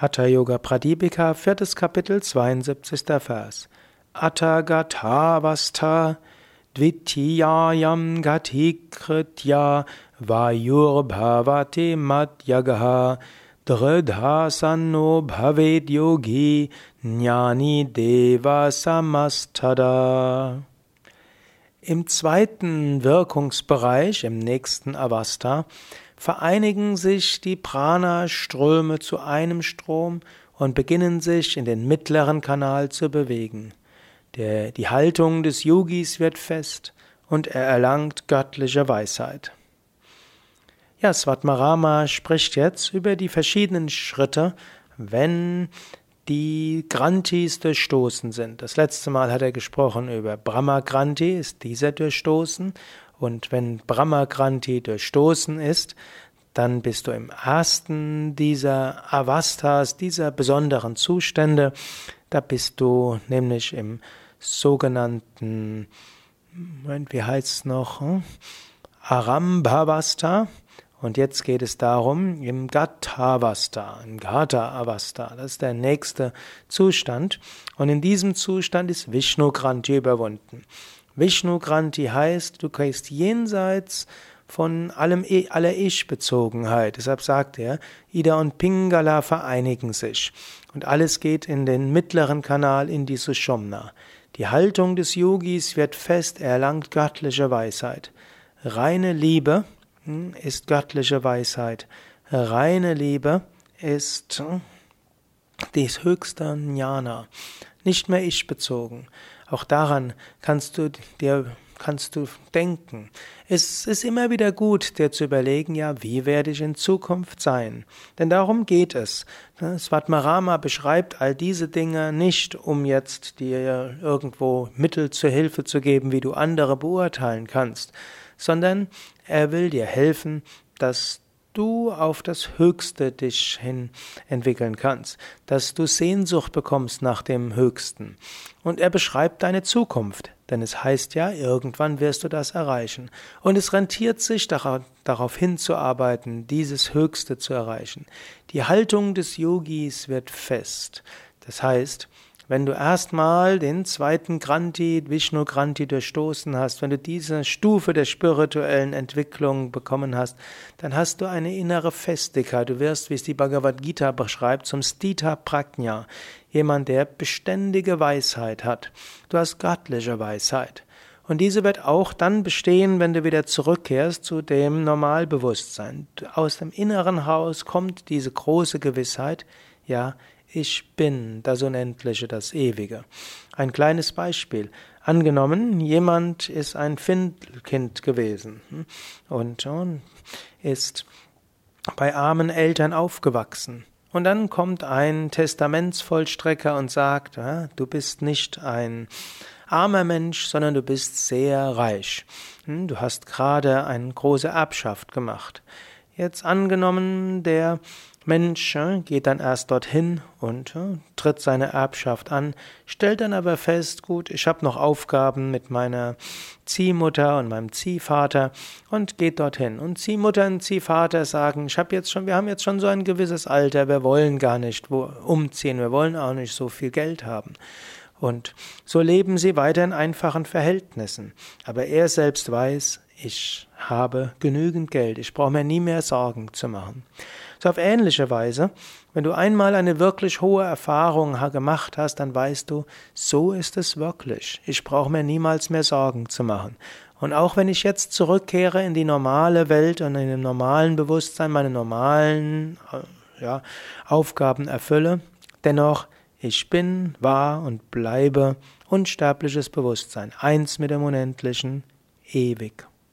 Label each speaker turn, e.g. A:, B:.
A: Hatha Yoga Pradipika, viertes Kapitel, 72. Vers. Atagatavastha dvitiyayam gatikritya vayurbhavati madyagaha dridhasanno bhaved yogi jnani deva samastada. Im zweiten Wirkungsbereich, im nächsten Avastha, vereinigen sich die Prana-Ströme zu einem Strom und beginnen sich in den mittleren Kanal zu bewegen. Der, die Haltung des Yogis wird fest und er erlangt göttliche Weisheit. Ja, Svatmarama spricht jetzt über die verschiedenen Schritte, wenn die Grantis durchstoßen sind. Das letzte Mal hat er gesprochen über Brahma Granti, ist dieser durchstoßen. Und wenn Brahma Granti durchstoßen ist, dann bist du im ersten dieser Avastas, dieser besonderen Zustände. Da bist du nämlich im sogenannten, wie heißt es noch, hm? Arambhavasta. Und jetzt geht es darum, im Gathavasta, im Gata Avasta, das ist der nächste Zustand. Und in diesem Zustand ist Vishnu Granti überwunden. Vishnu Granti heißt, du gehst jenseits von allem, aller Ich-Bezogenheit. Deshalb sagt er, Ida und Pingala vereinigen sich. Und alles geht in den mittleren Kanal in die Sushumna. Die Haltung des Yogis wird fest, er erlangt göttliche Weisheit. Reine Liebe hm, ist göttliche Weisheit. Reine Liebe ist hm, das höchste Jnana, nicht mehr ich bezogen. Auch daran kannst du dir kannst du denken. Es ist immer wieder gut, dir zu überlegen, ja, wie werde ich in Zukunft sein? Denn darum geht es. Svatmarama beschreibt all diese Dinge nicht, um jetzt dir irgendwo Mittel zur Hilfe zu geben, wie du andere beurteilen kannst, sondern er will dir helfen, dass du auf das Höchste dich hin entwickeln kannst, dass du Sehnsucht bekommst nach dem Höchsten. Und er beschreibt deine Zukunft, denn es heißt ja, irgendwann wirst du das erreichen. Und es rentiert sich darauf hinzuarbeiten, dieses Höchste zu erreichen. Die Haltung des Yogis wird fest. Das heißt, wenn du erstmal den zweiten Granti, Vishnu Granti durchstoßen hast, wenn du diese Stufe der spirituellen Entwicklung bekommen hast, dann hast du eine innere Festigkeit. Du wirst, wie es die Bhagavad Gita beschreibt, zum Stita Prajna, jemand, der beständige Weisheit hat. Du hast göttliche Weisheit. Und diese wird auch dann bestehen, wenn du wieder zurückkehrst zu dem Normalbewusstsein. Aus dem inneren Haus kommt diese große Gewissheit, ja, ich bin das Unendliche, das Ewige. Ein kleines Beispiel. Angenommen, jemand ist ein Findelkind gewesen hm, und ist bei armen Eltern aufgewachsen. Und dann kommt ein Testamentsvollstrecker und sagt, du bist nicht ein armer Mensch, sondern du bist sehr reich. Hm, du hast gerade eine große Erbschaft gemacht. Jetzt angenommen, der Mensch geht dann erst dorthin und tritt seine Erbschaft an, stellt dann aber fest, gut, ich habe noch Aufgaben mit meiner Ziehmutter und meinem Ziehvater und geht dorthin. Und Ziehmutter und Ziehvater sagen, ich habe jetzt schon, wir haben jetzt schon so ein gewisses Alter, wir wollen gar nicht umziehen, wir wollen auch nicht so viel Geld haben. Und so leben sie weiter in einfachen Verhältnissen. Aber er selbst weiß, ich habe genügend Geld, ich brauche mir nie mehr Sorgen zu machen. So auf ähnliche Weise, wenn du einmal eine wirklich hohe Erfahrung gemacht hast, dann weißt du, so ist es wirklich. Ich brauche mir niemals mehr Sorgen zu machen. Und auch wenn ich jetzt zurückkehre in die normale Welt und in dem normalen Bewusstsein meine normalen äh, ja, Aufgaben erfülle, dennoch ich bin, war und bleibe unsterbliches Bewusstsein, eins mit dem Unendlichen, ewig.